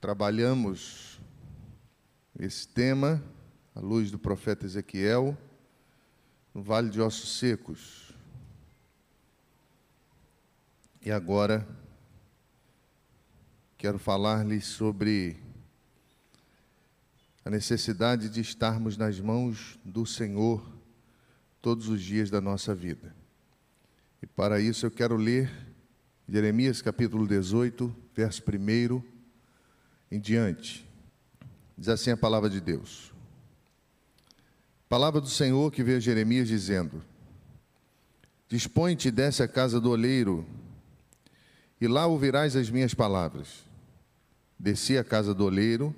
trabalhamos esse tema à luz do profeta Ezequiel no Vale de Ossos Secos. E agora quero falar-lhes sobre a necessidade de estarmos nas mãos do Senhor todos os dias da nossa vida. E para isso eu quero ler Jeremias capítulo 18, verso 1 em diante. Diz assim a palavra de Deus. Palavra do Senhor que veio a Jeremias dizendo: Dispõe-te e desce à casa do oleiro, e lá ouvirás as minhas palavras. Desci à casa do oleiro,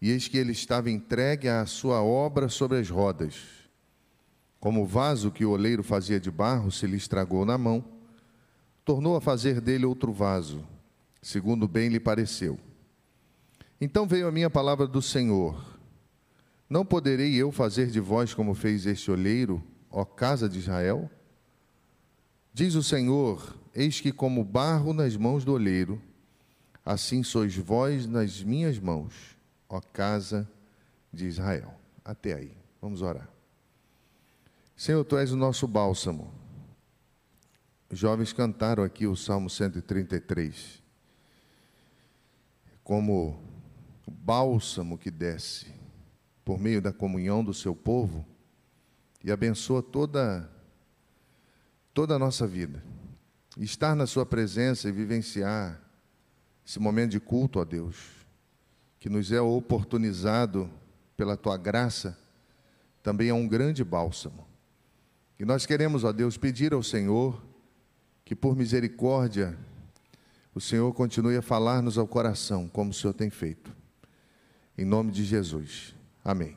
e eis que ele estava entregue à sua obra sobre as rodas. Como o vaso que o oleiro fazia de barro se lhe estragou na mão, tornou a fazer dele outro vaso, segundo bem lhe pareceu. Então veio a minha palavra do Senhor: Não poderei eu fazer de vós como fez este olheiro, ó casa de Israel? Diz o Senhor: Eis que, como barro nas mãos do olheiro, assim sois vós nas minhas mãos, ó casa de Israel. Até aí. Vamos orar. Senhor, tu és o nosso bálsamo. Os jovens cantaram aqui o Salmo 133. Como o bálsamo que desce por meio da comunhão do seu povo e abençoa toda toda a nossa vida. Estar na sua presença e vivenciar esse momento de culto a Deus, que nos é oportunizado pela tua graça, também é um grande bálsamo. E nós queremos, ó Deus, pedir ao Senhor que por misericórdia o Senhor continue a falar-nos ao coração, como o Senhor tem feito. Em nome de Jesus. Amém.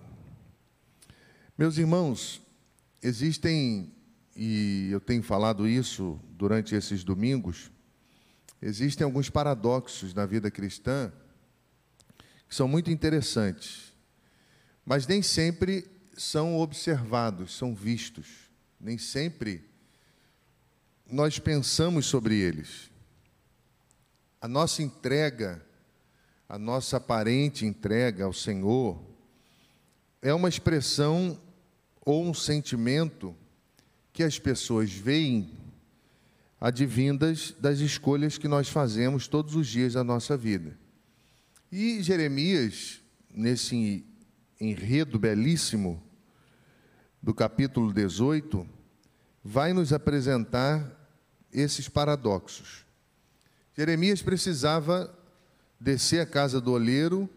Meus irmãos, existem, e eu tenho falado isso durante esses domingos, existem alguns paradoxos na vida cristã que são muito interessantes, mas nem sempre são observados, são vistos, nem sempre nós pensamos sobre eles. A nossa entrega a nossa aparente entrega ao Senhor é uma expressão ou um sentimento que as pessoas veem advindas das escolhas que nós fazemos todos os dias da nossa vida. E Jeremias, nesse enredo belíssimo do capítulo 18, vai nos apresentar esses paradoxos. Jeremias precisava descer à casa do oleiro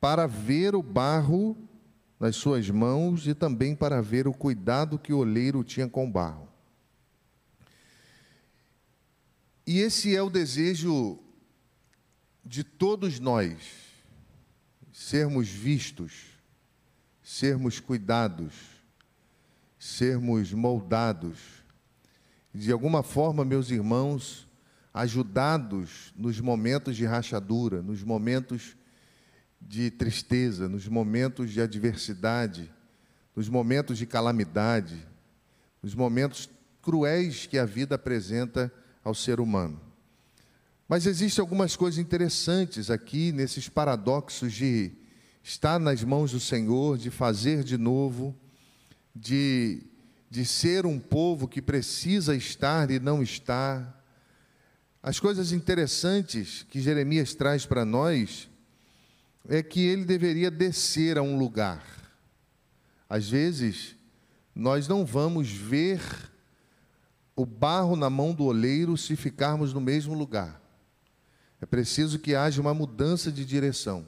para ver o barro nas suas mãos e também para ver o cuidado que o oleiro tinha com o barro. E esse é o desejo de todos nós, sermos vistos, sermos cuidados, sermos moldados. De alguma forma, meus irmãos, ajudados nos momentos de rachadura, nos momentos de tristeza, nos momentos de adversidade, nos momentos de calamidade, nos momentos cruéis que a vida apresenta ao ser humano. Mas existem algumas coisas interessantes aqui nesses paradoxos de estar nas mãos do Senhor, de fazer de novo, de, de ser um povo que precisa estar e não estar, as coisas interessantes que Jeremias traz para nós é que ele deveria descer a um lugar. Às vezes, nós não vamos ver o barro na mão do oleiro se ficarmos no mesmo lugar. É preciso que haja uma mudança de direção.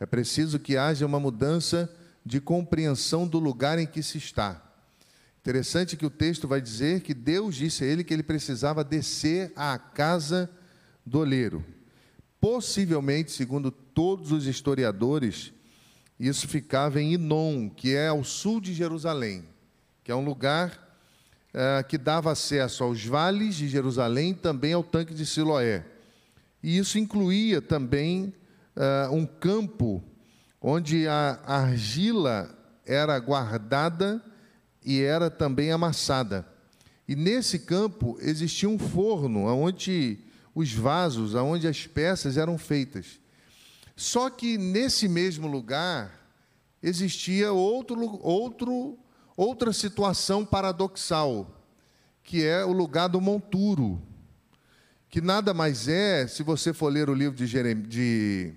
É preciso que haja uma mudança de compreensão do lugar em que se está. Interessante que o texto vai dizer que Deus disse a ele que ele precisava descer à casa do oleiro. Possivelmente, segundo todos os historiadores, isso ficava em Inon, que é ao sul de Jerusalém, que é um lugar é, que dava acesso aos vales de Jerusalém, também ao tanque de Siloé. E isso incluía também é, um campo onde a argila era guardada e era também amassada. E nesse campo existia um forno onde os vasos aonde as peças eram feitas. Só que nesse mesmo lugar existia outro, outro, outra situação paradoxal, que é o lugar do monturo, que nada mais é, se você for ler o livro de, Jerem, de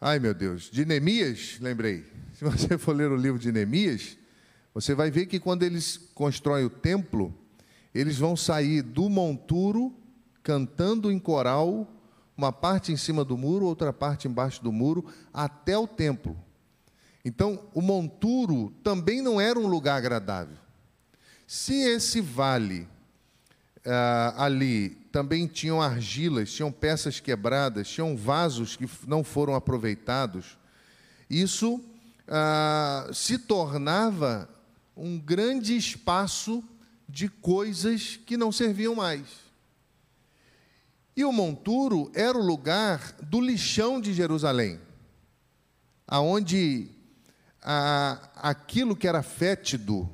Ai meu Deus, de Neemias, lembrei. Se você for ler o livro de Neemias, você vai ver que quando eles constroem o templo, eles vão sair do monturo cantando em coral, uma parte em cima do muro, outra parte embaixo do muro, até o templo. Então, o monturo também não era um lugar agradável. Se esse vale ah, ali também tinham argilas, tinham peças quebradas, tinham vasos que não foram aproveitados, isso ah, se tornava um grande espaço de coisas que não serviam mais. E o monturo era o lugar do lixão de Jerusalém, aonde aquilo que era fétido,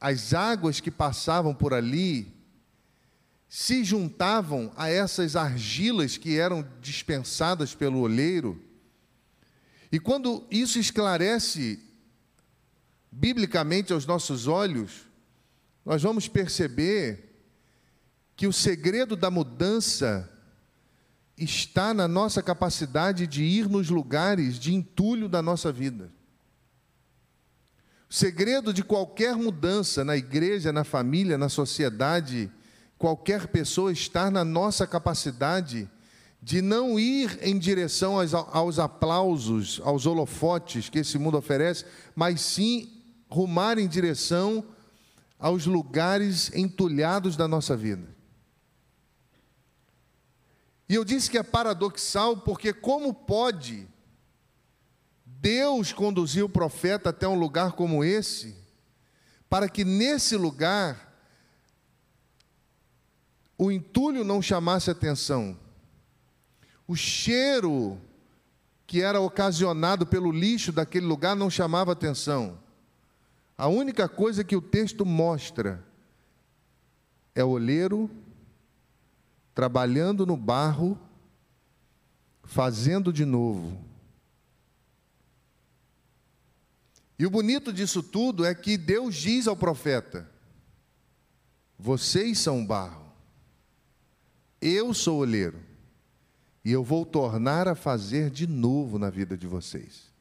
as águas que passavam por ali, se juntavam a essas argilas que eram dispensadas pelo oleiro. E quando isso esclarece biblicamente aos nossos olhos, nós vamos perceber que o segredo da mudança está na nossa capacidade de ir nos lugares de entulho da nossa vida. O segredo de qualquer mudança na igreja, na família, na sociedade, qualquer pessoa está na nossa capacidade de não ir em direção aos, aos aplausos, aos holofotes que esse mundo oferece, mas sim rumar em direção aos lugares entulhados da nossa vida. E eu disse que é paradoxal porque, como pode Deus conduzir o profeta até um lugar como esse, para que nesse lugar o entulho não chamasse atenção, o cheiro que era ocasionado pelo lixo daquele lugar não chamava atenção. A única coisa que o texto mostra é o olheiro trabalhando no barro, fazendo de novo. E o bonito disso tudo é que Deus diz ao profeta: Vocês são barro, eu sou o olheiro, e eu vou tornar a fazer de novo na vida de vocês.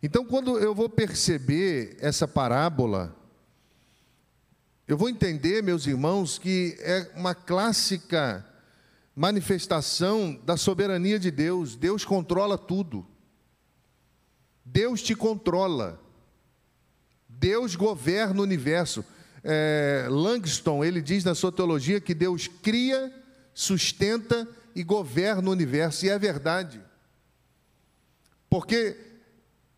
Então, quando eu vou perceber essa parábola, eu vou entender, meus irmãos, que é uma clássica manifestação da soberania de Deus. Deus controla tudo. Deus te controla. Deus governa o universo. É, Langston, ele diz na sua teologia que Deus cria, sustenta e governa o universo. E é verdade. Porque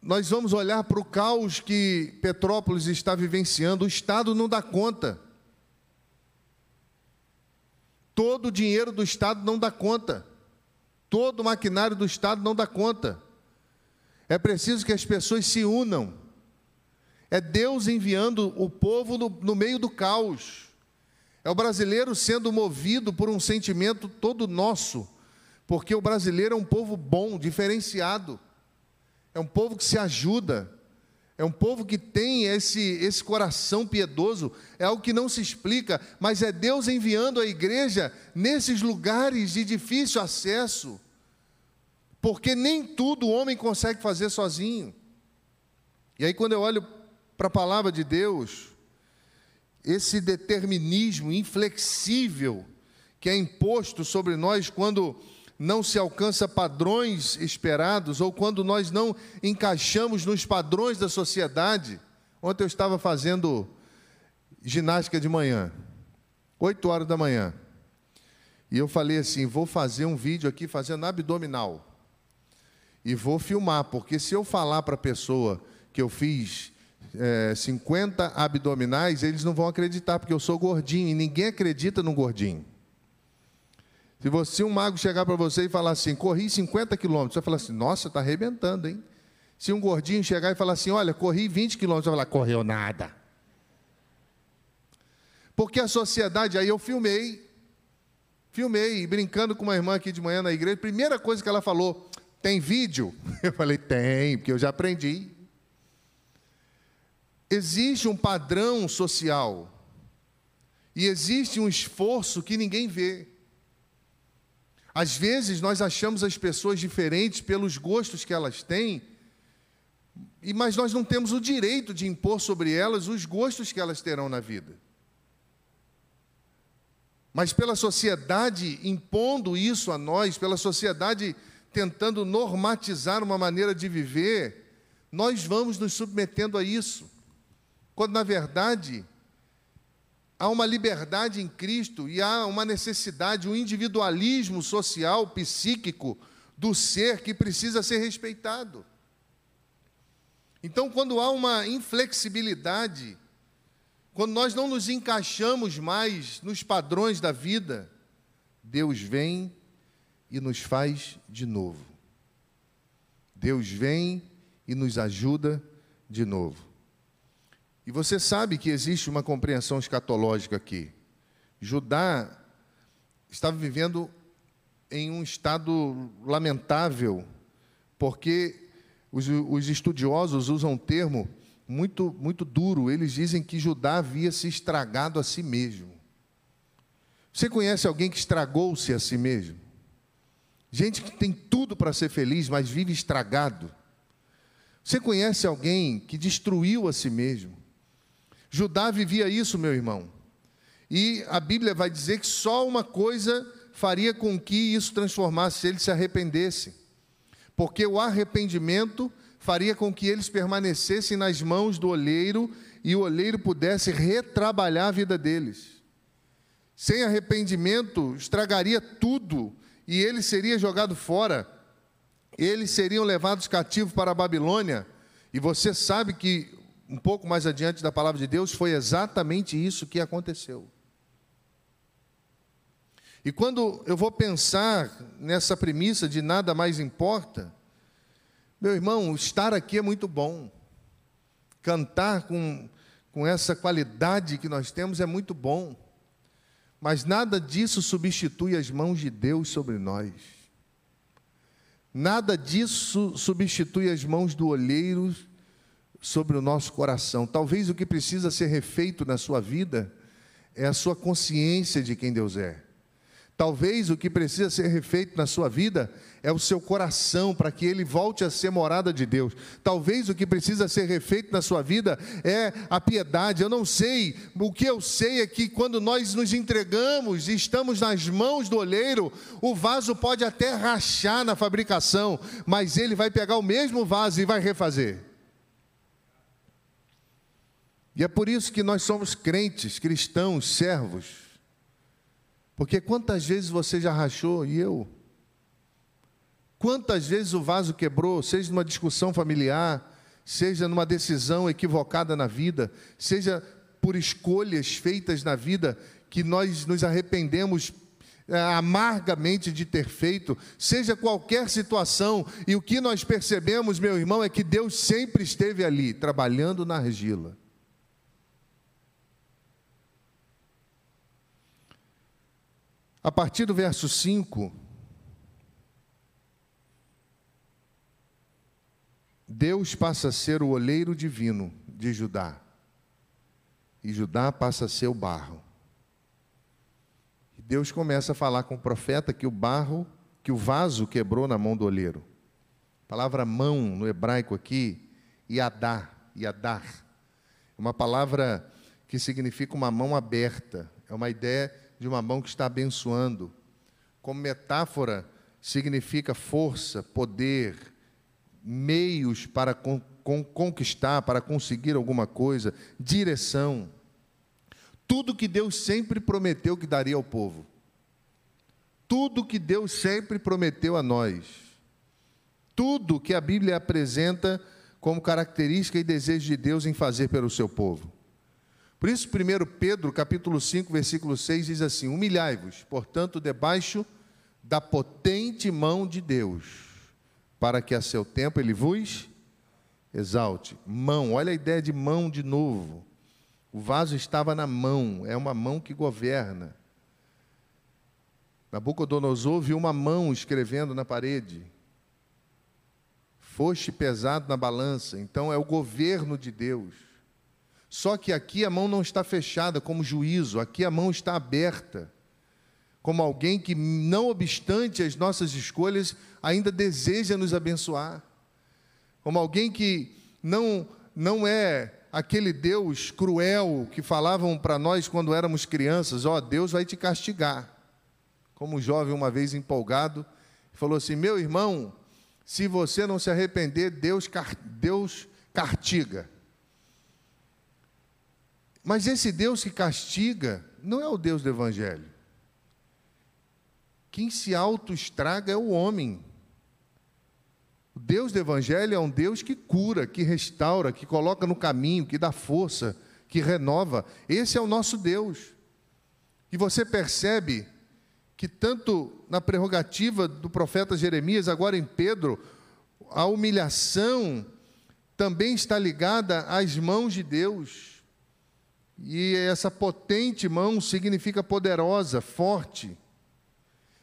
nós vamos olhar para o caos que Petrópolis está vivenciando, o Estado não dá conta. Todo o dinheiro do Estado não dá conta. Todo o maquinário do Estado não dá conta. É preciso que as pessoas se unam. É Deus enviando o povo no, no meio do caos. É o brasileiro sendo movido por um sentimento todo nosso, porque o brasileiro é um povo bom, diferenciado. É um povo que se ajuda, é um povo que tem esse, esse coração piedoso, é algo que não se explica, mas é Deus enviando a igreja nesses lugares de difícil acesso, porque nem tudo o homem consegue fazer sozinho. E aí, quando eu olho para a palavra de Deus, esse determinismo inflexível que é imposto sobre nós quando não se alcança padrões esperados, ou quando nós não encaixamos nos padrões da sociedade. Ontem eu estava fazendo ginástica de manhã, 8 horas da manhã. E eu falei assim: vou fazer um vídeo aqui fazendo abdominal. E vou filmar, porque se eu falar para a pessoa que eu fiz é, 50 abdominais, eles não vão acreditar, porque eu sou gordinho e ninguém acredita no gordinho. Se você, um mago chegar para você e falar assim, corri 50 quilômetros, você vai falar assim, nossa, está arrebentando, hein? Se um gordinho chegar e falar assim, olha, corri 20 quilômetros, você vai falar, correu nada. Porque a sociedade, aí eu filmei, filmei, brincando com uma irmã aqui de manhã na igreja, primeira coisa que ela falou, tem vídeo? Eu falei, tem, porque eu já aprendi. Existe um padrão social e existe um esforço que ninguém vê. Às vezes nós achamos as pessoas diferentes pelos gostos que elas têm, mas nós não temos o direito de impor sobre elas os gostos que elas terão na vida. Mas pela sociedade impondo isso a nós, pela sociedade tentando normatizar uma maneira de viver, nós vamos nos submetendo a isso. Quando na verdade há uma liberdade em Cristo e há uma necessidade, um individualismo social, psíquico do ser que precisa ser respeitado. Então, quando há uma inflexibilidade, quando nós não nos encaixamos mais nos padrões da vida, Deus vem e nos faz de novo. Deus vem e nos ajuda de novo. E você sabe que existe uma compreensão escatológica aqui. Judá estava vivendo em um estado lamentável, porque os, os, estudiosos usam um termo muito, muito duro. Eles dizem que Judá havia se estragado a si mesmo. Você conhece alguém que estragou-se a si mesmo? Gente que tem tudo para ser feliz, mas vive estragado. Você conhece alguém que destruiu a si mesmo? Judá vivia isso, meu irmão. E a Bíblia vai dizer que só uma coisa faria com que isso transformasse, se eles se arrependessem. Porque o arrependimento faria com que eles permanecessem nas mãos do olheiro e o olheiro pudesse retrabalhar a vida deles. Sem arrependimento, estragaria tudo e ele seria jogado fora. Eles seriam levados cativos para a Babilônia. E você sabe que um pouco mais adiante da palavra de Deus, foi exatamente isso que aconteceu. E quando eu vou pensar nessa premissa de nada mais importa, meu irmão, estar aqui é muito bom. Cantar com, com essa qualidade que nós temos é muito bom. Mas nada disso substitui as mãos de Deus sobre nós. Nada disso substitui as mãos do olheiro sobre o nosso coração. Talvez o que precisa ser refeito na sua vida é a sua consciência de quem Deus é. Talvez o que precisa ser refeito na sua vida é o seu coração, para que ele volte a ser morada de Deus. Talvez o que precisa ser refeito na sua vida é a piedade. Eu não sei, o que eu sei é que quando nós nos entregamos e estamos nas mãos do olheiro, o vaso pode até rachar na fabricação, mas ele vai pegar o mesmo vaso e vai refazer. E é por isso que nós somos crentes, cristãos, servos. Porque quantas vezes você já rachou e eu? Quantas vezes o vaso quebrou, seja numa discussão familiar, seja numa decisão equivocada na vida, seja por escolhas feitas na vida que nós nos arrependemos é, amargamente de ter feito, seja qualquer situação, e o que nós percebemos, meu irmão, é que Deus sempre esteve ali, trabalhando na argila. A partir do verso 5, Deus passa a ser o oleiro divino de Judá, e Judá passa a ser o barro. Deus começa a falar com o profeta que o barro, que o vaso quebrou na mão do oleiro. A palavra mão no hebraico aqui, yadá, yadar, é uma palavra que significa uma mão aberta, é uma ideia de uma mão que está abençoando. Como metáfora, significa força, poder, meios para con con conquistar, para conseguir alguma coisa, direção. Tudo que Deus sempre prometeu que daria ao povo. Tudo que Deus sempre prometeu a nós. Tudo que a Bíblia apresenta como característica e desejo de Deus em fazer pelo seu povo. Por isso, 1 Pedro, capítulo 5, versículo 6, diz assim: Humilhai-vos, portanto, debaixo da potente mão de Deus, para que a seu tempo ele vos exalte. Mão, olha a ideia de mão de novo. O vaso estava na mão, é uma mão que governa. Nabucodonosor viu uma mão escrevendo na parede. Foste pesado na balança, então é o governo de Deus. Só que aqui a mão não está fechada como juízo, aqui a mão está aberta, como alguém que, não obstante as nossas escolhas, ainda deseja nos abençoar, como alguém que não, não é aquele Deus cruel que falavam para nós quando éramos crianças: Ó, oh, Deus vai te castigar. Como um jovem, uma vez empolgado, falou assim: Meu irmão, se você não se arrepender, Deus, Deus castiga. Mas esse Deus que castiga não é o Deus do Evangelho. Quem se auto-estraga é o homem. O Deus do Evangelho é um Deus que cura, que restaura, que coloca no caminho, que dá força, que renova. Esse é o nosso Deus. E você percebe que, tanto na prerrogativa do profeta Jeremias, agora em Pedro, a humilhação também está ligada às mãos de Deus. E essa potente mão significa poderosa, forte.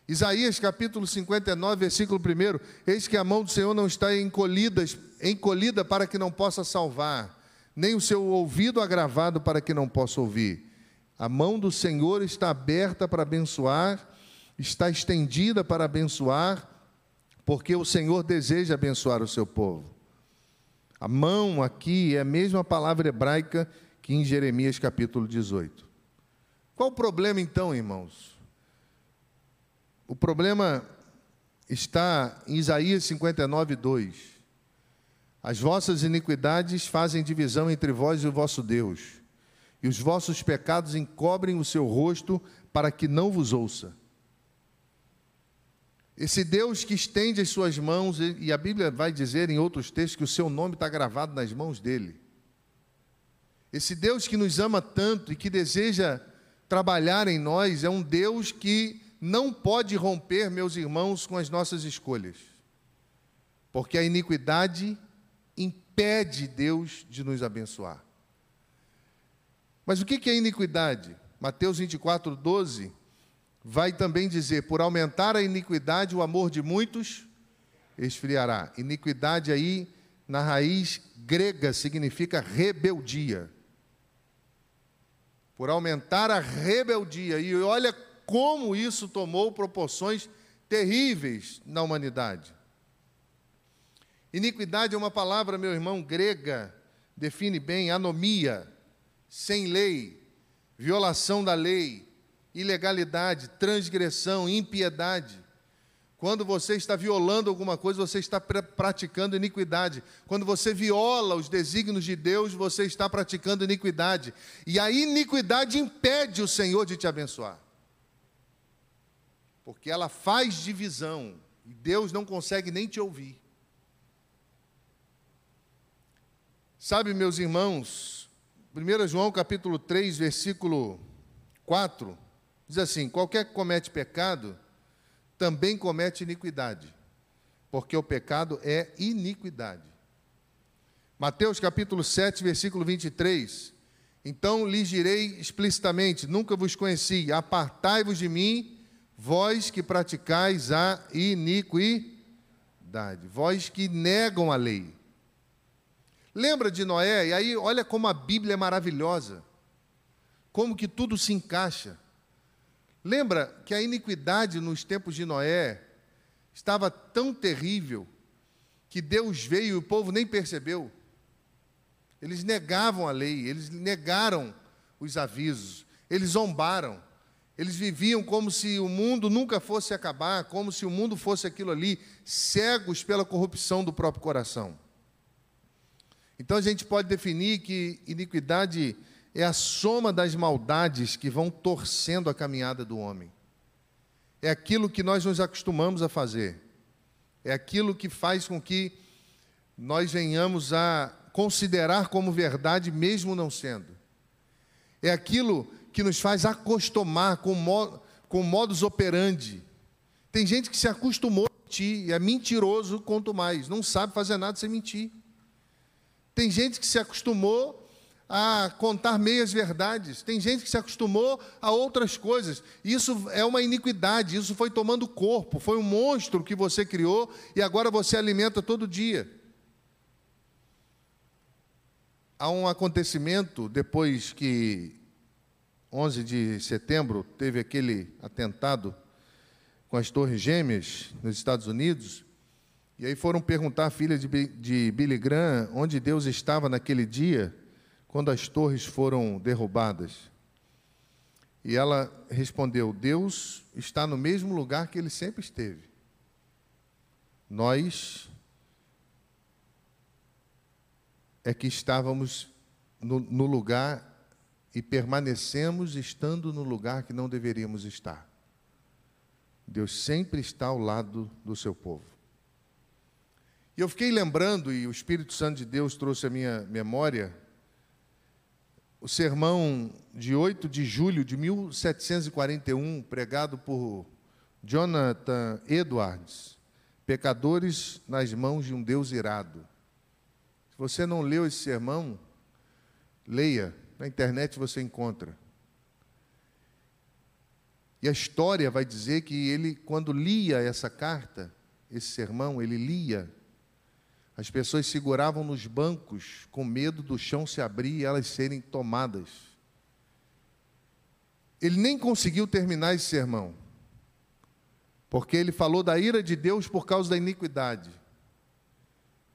Isaías capítulo 59, versículo 1: Eis que a mão do Senhor não está encolhida, encolhida para que não possa salvar, nem o seu ouvido agravado para que não possa ouvir. A mão do Senhor está aberta para abençoar, está estendida para abençoar, porque o Senhor deseja abençoar o seu povo. A mão aqui é a mesma palavra hebraica em Jeremias capítulo 18. Qual o problema então, irmãos? O problema está em Isaías 59, 2. As vossas iniquidades fazem divisão entre vós e o vosso Deus, e os vossos pecados encobrem o seu rosto para que não vos ouça. Esse Deus que estende as suas mãos, e a Bíblia vai dizer em outros textos que o seu nome está gravado nas mãos dele. Esse Deus que nos ama tanto e que deseja trabalhar em nós é um Deus que não pode romper, meus irmãos, com as nossas escolhas, porque a iniquidade impede Deus de nos abençoar. Mas o que é iniquidade? Mateus 24, 12 vai também dizer: por aumentar a iniquidade, o amor de muitos esfriará. Iniquidade aí, na raiz grega, significa rebeldia. Por aumentar a rebeldia, e olha como isso tomou proporções terríveis na humanidade. Iniquidade é uma palavra, meu irmão, grega, define bem anomia, sem lei, violação da lei, ilegalidade, transgressão, impiedade. Quando você está violando alguma coisa, você está pr praticando iniquidade. Quando você viola os desígnios de Deus, você está praticando iniquidade. E a iniquidade impede o Senhor de te abençoar porque ela faz divisão e Deus não consegue nem te ouvir. Sabe, meus irmãos, 1 João capítulo 3, versículo 4, diz assim: qualquer que comete pecado também comete iniquidade, porque o pecado é iniquidade. Mateus capítulo 7, versículo 23. Então lhes direi explicitamente: nunca vos conheci, apartai-vos de mim vós que praticais a iniquidade, vós que negam a lei. Lembra de Noé? E aí, olha como a Bíblia é maravilhosa, como que tudo se encaixa. Lembra que a iniquidade nos tempos de Noé estava tão terrível que Deus veio e o povo nem percebeu. Eles negavam a lei, eles negaram os avisos, eles zombaram. Eles viviam como se o mundo nunca fosse acabar, como se o mundo fosse aquilo ali, cegos pela corrupção do próprio coração. Então a gente pode definir que iniquidade é a soma das maldades que vão torcendo a caminhada do homem. É aquilo que nós nos acostumamos a fazer. É aquilo que faz com que nós venhamos a considerar como verdade, mesmo não sendo. É aquilo que nos faz acostumar com, mod, com modus operandi. Tem gente que se acostumou a mentir, é mentiroso quanto mais, não sabe fazer nada sem mentir. Tem gente que se acostumou a contar meias verdades. Tem gente que se acostumou a outras coisas. Isso é uma iniquidade, isso foi tomando corpo, foi um monstro que você criou e agora você alimenta todo dia. Há um acontecimento depois que 11 de setembro teve aquele atentado com as Torres Gêmeas nos Estados Unidos. E aí foram perguntar à filha de, Billy Graham onde Deus estava naquele dia quando as torres foram derrubadas? E ela respondeu: Deus está no mesmo lugar que ele sempre esteve. Nós é que estávamos no, no lugar e permanecemos estando no lugar que não deveríamos estar. Deus sempre está ao lado do seu povo. E eu fiquei lembrando, e o Espírito Santo de Deus trouxe a minha memória, o sermão de 8 de julho de 1741, pregado por Jonathan Edwards, Pecadores nas mãos de um Deus irado. Se você não leu esse sermão, leia, na internet você encontra. E a história vai dizer que ele, quando lia essa carta, esse sermão, ele lia as pessoas seguravam nos bancos com medo do chão se abrir e elas serem tomadas. Ele nem conseguiu terminar esse sermão, porque ele falou da ira de Deus por causa da iniquidade.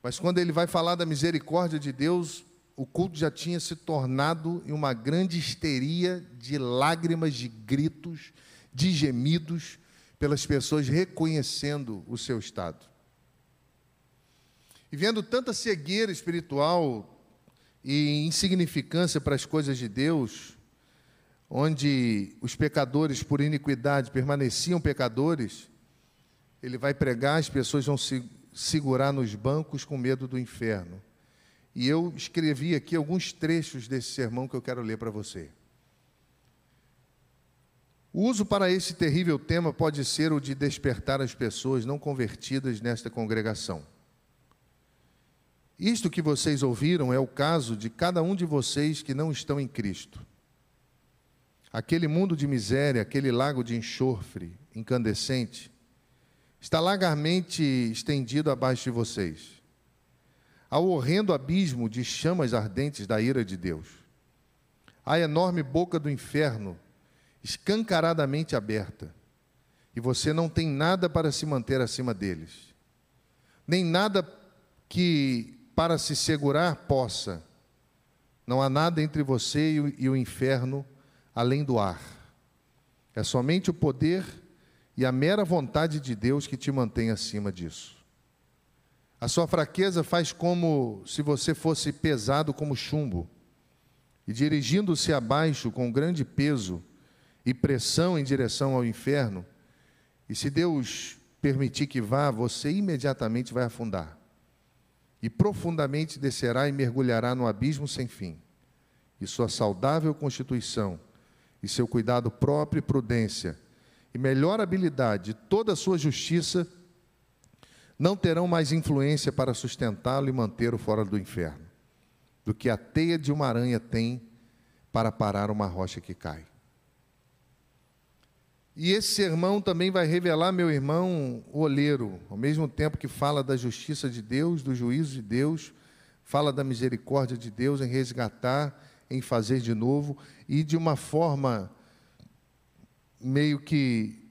Mas quando ele vai falar da misericórdia de Deus, o culto já tinha se tornado em uma grande histeria de lágrimas, de gritos, de gemidos, pelas pessoas reconhecendo o seu estado. E vendo tanta cegueira espiritual e insignificância para as coisas de Deus, onde os pecadores por iniquidade permaneciam pecadores, ele vai pregar, as pessoas vão se segurar nos bancos com medo do inferno. E eu escrevi aqui alguns trechos desse sermão que eu quero ler para você. O uso para esse terrível tema pode ser o de despertar as pessoas não convertidas nesta congregação. Isto que vocês ouviram é o caso de cada um de vocês que não estão em Cristo. Aquele mundo de miséria, aquele lago de enxofre incandescente, está largamente estendido abaixo de vocês. Ao horrendo abismo de chamas ardentes da ira de Deus. A enorme boca do inferno, escancaradamente aberta, e você não tem nada para se manter acima deles, nem nada que para se segurar possa. Não há nada entre você e o inferno além do ar. É somente o poder e a mera vontade de Deus que te mantém acima disso. A sua fraqueza faz como se você fosse pesado como chumbo, e dirigindo-se abaixo com grande peso e pressão em direção ao inferno, e se Deus permitir que vá, você imediatamente vai afundar e profundamente descerá e mergulhará no abismo sem fim. E sua saudável constituição, e seu cuidado próprio e prudência, e melhor habilidade, toda a sua justiça, não terão mais influência para sustentá-lo e mantê-lo fora do inferno, do que a teia de uma aranha tem para parar uma rocha que cai. E esse sermão também vai revelar, meu irmão, o oleiro, ao mesmo tempo que fala da justiça de Deus, do juízo de Deus, fala da misericórdia de Deus em resgatar, em fazer de novo, e de uma forma meio que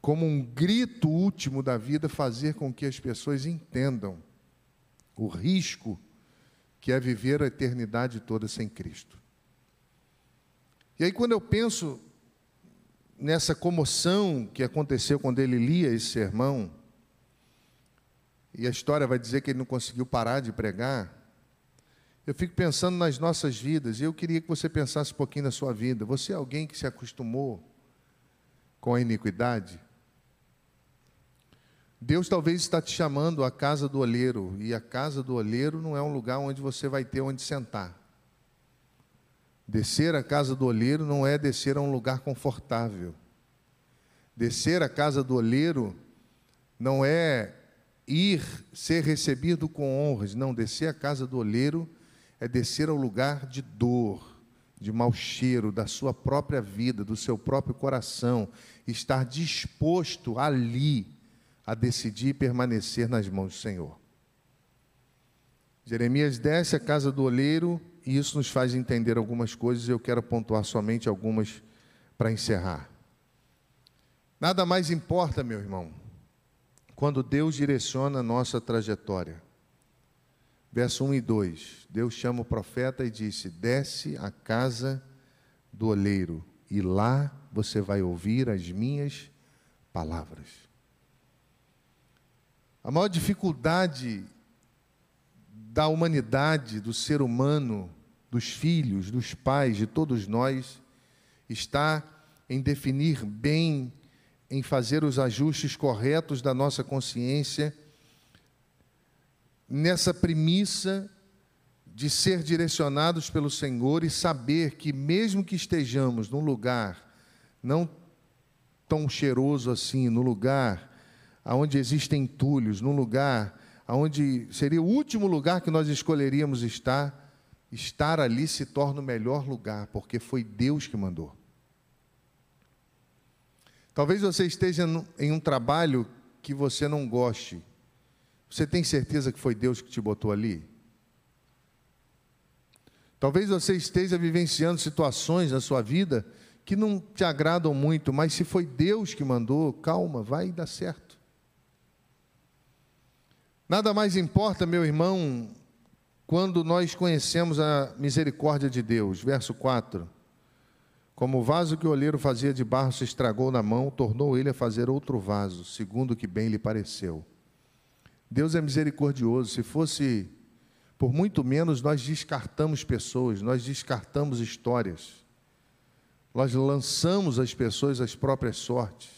como um grito último da vida, fazer com que as pessoas entendam o risco que é viver a eternidade toda sem Cristo. E aí, quando eu penso nessa comoção que aconteceu quando ele lia esse sermão, e a história vai dizer que ele não conseguiu parar de pregar, eu fico pensando nas nossas vidas, e eu queria que você pensasse um pouquinho na sua vida. Você é alguém que se acostumou com a iniquidade? Deus talvez está te chamando à casa do olheiro, e a casa do olheiro não é um lugar onde você vai ter onde sentar. Descer à casa do olheiro não é descer a um lugar confortável. Descer à casa do olheiro não é ir ser recebido com honras. Não, descer à casa do olheiro é descer ao lugar de dor, de mau cheiro da sua própria vida, do seu próprio coração, estar disposto ali a decidir permanecer nas mãos do Senhor. Jeremias desce à casa do oleiro e isso nos faz entender algumas coisas, eu quero pontuar somente algumas para encerrar. Nada mais importa, meu irmão, quando Deus direciona a nossa trajetória. Verso 1 e 2: Deus chama o profeta e disse: Desce à casa do oleiro, e lá você vai ouvir as minhas palavras. A maior dificuldade da humanidade, do ser humano, dos filhos, dos pais, de todos nós, está em definir bem, em fazer os ajustes corretos da nossa consciência, nessa premissa de ser direcionados pelo Senhor e saber que, mesmo que estejamos num lugar não tão cheiroso assim, no lugar onde existem entulhos, num lugar onde seria o último lugar que nós escolheríamos estar, estar ali se torna o melhor lugar, porque foi Deus que mandou. Talvez você esteja em um trabalho que você não goste. Você tem certeza que foi Deus que te botou ali? Talvez você esteja vivenciando situações na sua vida que não te agradam muito, mas se foi Deus que mandou, calma, vai dar certo. Nada mais importa, meu irmão, quando nós conhecemos a misericórdia de Deus. Verso 4. Como o vaso que o olheiro fazia de barro se estragou na mão, tornou ele a fazer outro vaso, segundo o que bem lhe pareceu. Deus é misericordioso. Se fosse por muito menos, nós descartamos pessoas, nós descartamos histórias. Nós lançamos as pessoas às próprias sortes.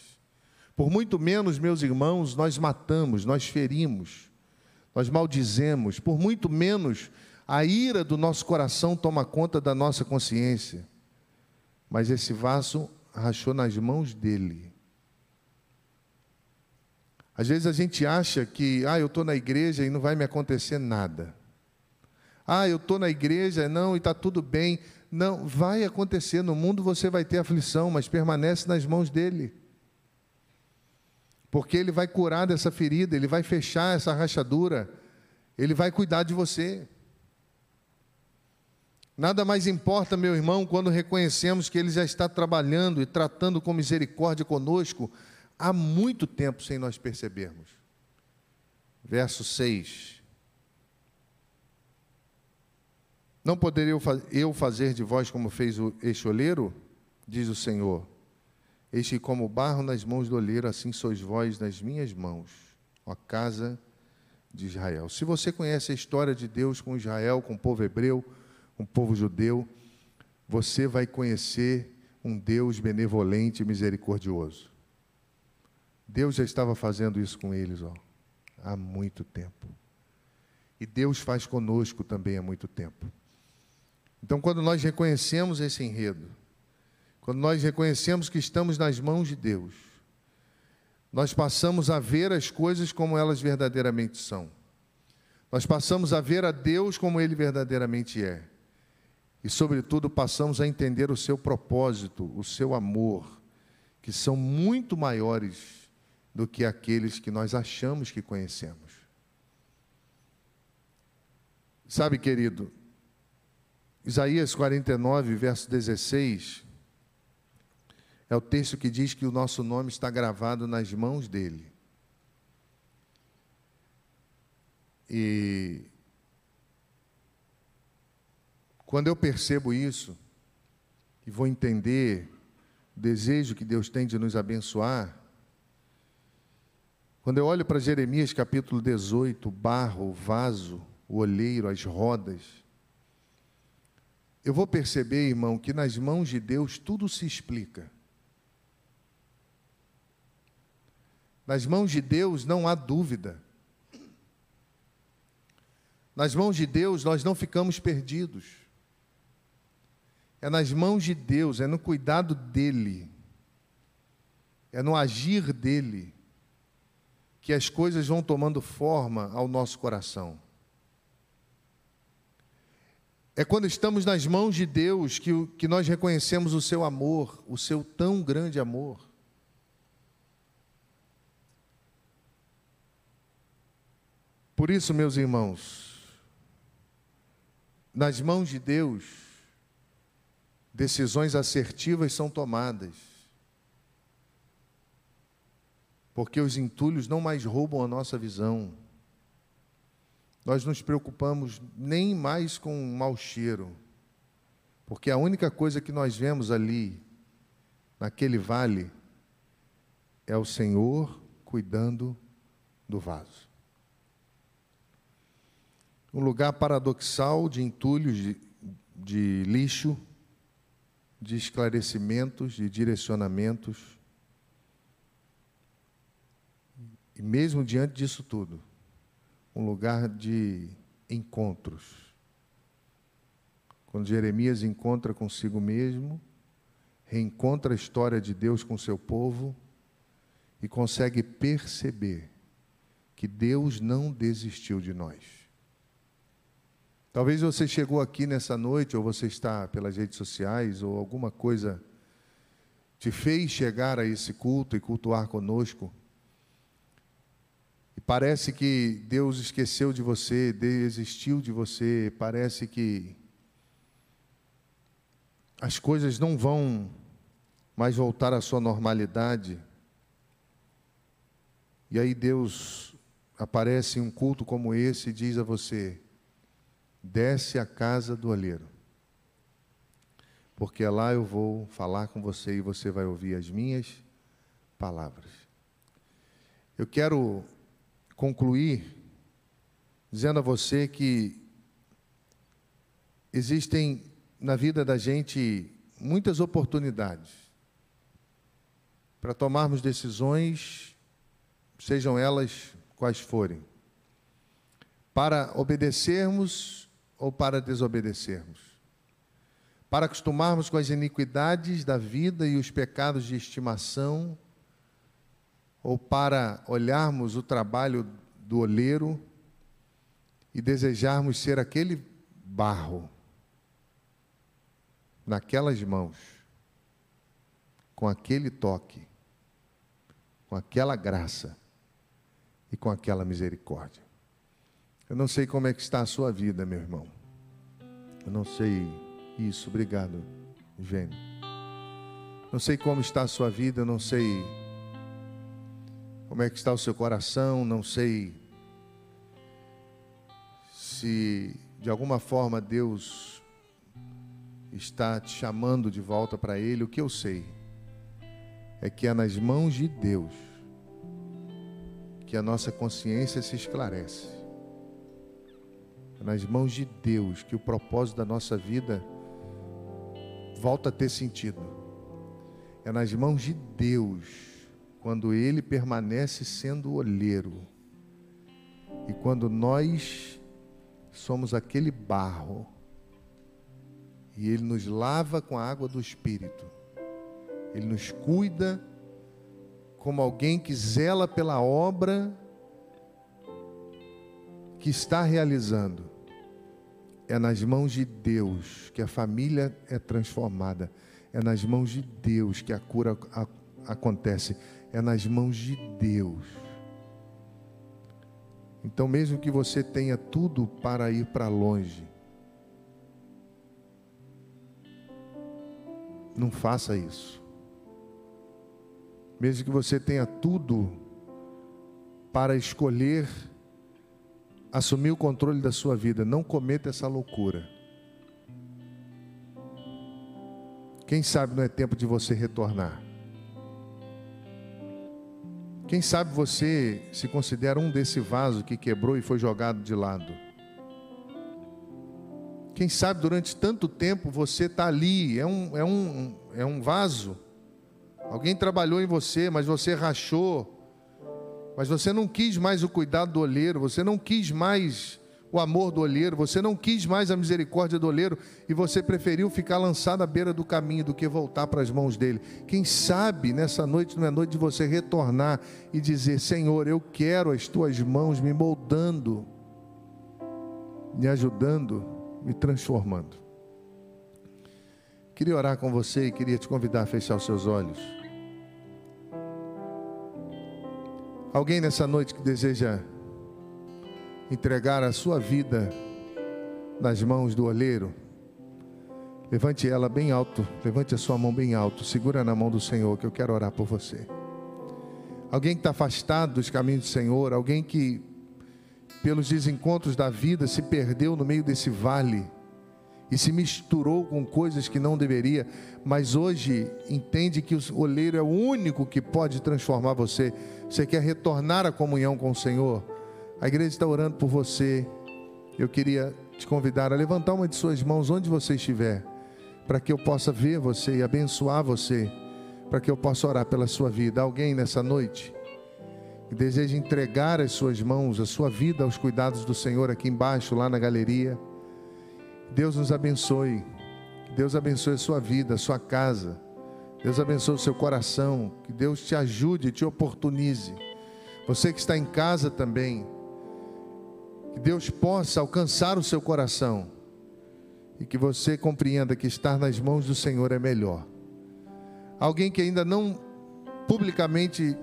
Por muito menos, meus irmãos, nós matamos, nós ferimos, nós maldizemos. Por muito menos, a ira do nosso coração toma conta da nossa consciência. Mas esse vaso rachou nas mãos dele. Às vezes a gente acha que, ah, eu estou na igreja e não vai me acontecer nada. Ah, eu estou na igreja, não, e está tudo bem. Não, vai acontecer. No mundo você vai ter aflição, mas permanece nas mãos dele. Porque ele vai curar dessa ferida, ele vai fechar essa rachadura, ele vai cuidar de você. Nada mais importa, meu irmão, quando reconhecemos que Ele já está trabalhando e tratando com misericórdia conosco há muito tempo sem nós percebermos. Verso 6. Não poderia eu fazer de vós como fez este oleiro? Diz o Senhor. Este como barro nas mãos do oleiro, assim sois vós nas minhas mãos, ó casa de Israel. Se você conhece a história de Deus com Israel, com o povo hebreu, com o povo judeu, você vai conhecer um Deus benevolente e misericordioso. Deus já estava fazendo isso com eles ó, há muito tempo. E Deus faz conosco também há muito tempo. Então, quando nós reconhecemos esse enredo, quando nós reconhecemos que estamos nas mãos de Deus, nós passamos a ver as coisas como elas verdadeiramente são. Nós passamos a ver a Deus como Ele verdadeiramente é. E, sobretudo, passamos a entender o seu propósito, o seu amor, que são muito maiores do que aqueles que nós achamos que conhecemos. Sabe, querido, Isaías 49, verso 16, é o texto que diz que o nosso nome está gravado nas mãos dele. E quando eu percebo isso, e vou entender o desejo que Deus tem de nos abençoar, quando eu olho para Jeremias capítulo 18, o barro, vaso, o olheiro, as rodas, eu vou perceber, irmão, que nas mãos de Deus tudo se explica. Nas mãos de Deus não há dúvida. Nas mãos de Deus nós não ficamos perdidos. É nas mãos de Deus, é no cuidado dEle, é no agir dEle, que as coisas vão tomando forma ao nosso coração. É quando estamos nas mãos de Deus que, que nós reconhecemos o seu amor, o seu tão grande amor. Por isso, meus irmãos, nas mãos de Deus, decisões assertivas são tomadas. Porque os entulhos não mais roubam a nossa visão. Nós nos preocupamos nem mais com o mau cheiro, porque a única coisa que nós vemos ali, naquele vale, é o Senhor cuidando do vaso. Um lugar paradoxal de entulhos, de, de lixo, de esclarecimentos, de direcionamentos. E mesmo diante disso tudo, um lugar de encontros. Quando Jeremias encontra consigo mesmo, reencontra a história de Deus com seu povo e consegue perceber que Deus não desistiu de nós. Talvez você chegou aqui nessa noite, ou você está pelas redes sociais, ou alguma coisa te fez chegar a esse culto e cultuar conosco. E parece que Deus esqueceu de você, desistiu de você, parece que as coisas não vão mais voltar à sua normalidade. E aí Deus aparece em um culto como esse e diz a você: desce à casa do olheiro, porque lá eu vou falar com você e você vai ouvir as minhas palavras. Eu quero concluir dizendo a você que existem na vida da gente muitas oportunidades para tomarmos decisões, sejam elas quais forem, para obedecermos ou para desobedecermos? Para acostumarmos com as iniquidades da vida e os pecados de estimação, ou para olharmos o trabalho do oleiro e desejarmos ser aquele barro naquelas mãos, com aquele toque, com aquela graça e com aquela misericórdia. Eu não sei como é que está a sua vida, meu irmão. Eu não sei isso, obrigado, Gênio. Não sei como está a sua vida, eu não sei como é que está o seu coração, não sei se de alguma forma Deus está te chamando de volta para Ele. O que eu sei é que é nas mãos de Deus que a nossa consciência se esclarece nas mãos de Deus que o propósito da nossa vida volta a ter sentido. É nas mãos de Deus, quando Ele permanece sendo o olheiro. E quando nós somos aquele barro, e Ele nos lava com a água do Espírito, Ele nos cuida como alguém que zela pela obra que está realizando. É nas mãos de Deus que a família é transformada. É nas mãos de Deus que a cura acontece. É nas mãos de Deus. Então, mesmo que você tenha tudo para ir para longe, não faça isso. Mesmo que você tenha tudo para escolher assumir o controle da sua vida. Não cometa essa loucura. Quem sabe não é tempo de você retornar. Quem sabe você se considera um desse vaso que quebrou e foi jogado de lado. Quem sabe durante tanto tempo você está ali, é um, é, um, é um vaso. Alguém trabalhou em você, mas você rachou, mas você não quis mais o cuidado do olheiro, você não quis mais o amor do olheiro, você não quis mais a misericórdia do olheiro e você preferiu ficar lançado à beira do caminho do que voltar para as mãos dele. Quem sabe nessa noite não é noite de você retornar e dizer: Senhor, eu quero as tuas mãos me moldando, me ajudando, me transformando. Queria orar com você e queria te convidar a fechar os seus olhos. Alguém nessa noite que deseja entregar a sua vida nas mãos do olheiro, levante ela bem alto, levante a sua mão bem alto, segura na mão do Senhor que eu quero orar por você. Alguém que está afastado dos caminhos do Senhor, alguém que, pelos desencontros da vida, se perdeu no meio desse vale e se misturou com coisas que não deveria, mas hoje entende que o oleiro é o único que pode transformar você. Você quer retornar à comunhão com o Senhor? A igreja está orando por você. Eu queria te convidar a levantar uma de suas mãos onde você estiver, para que eu possa ver você e abençoar você para que eu possa orar pela sua vida. Alguém nessa noite que deseja entregar as suas mãos, a sua vida aos cuidados do Senhor aqui embaixo, lá na galeria. Deus nos abençoe. Deus abençoe a sua vida, a sua casa. Deus abençoe o seu coração. Que Deus te ajude, te oportunize. Você que está em casa também. Que Deus possa alcançar o seu coração. E que você compreenda que estar nas mãos do Senhor é melhor alguém que ainda não publicamente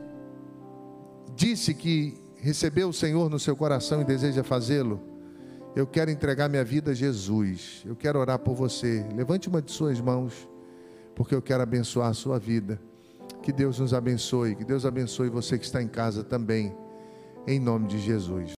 disse que recebeu o Senhor no seu coração e deseja fazê-lo, eu quero entregar minha vida a Jesus. Eu quero orar por você. Levante uma de suas mãos, porque eu quero abençoar a sua vida. Que Deus nos abençoe, que Deus abençoe você que está em casa também, em nome de Jesus.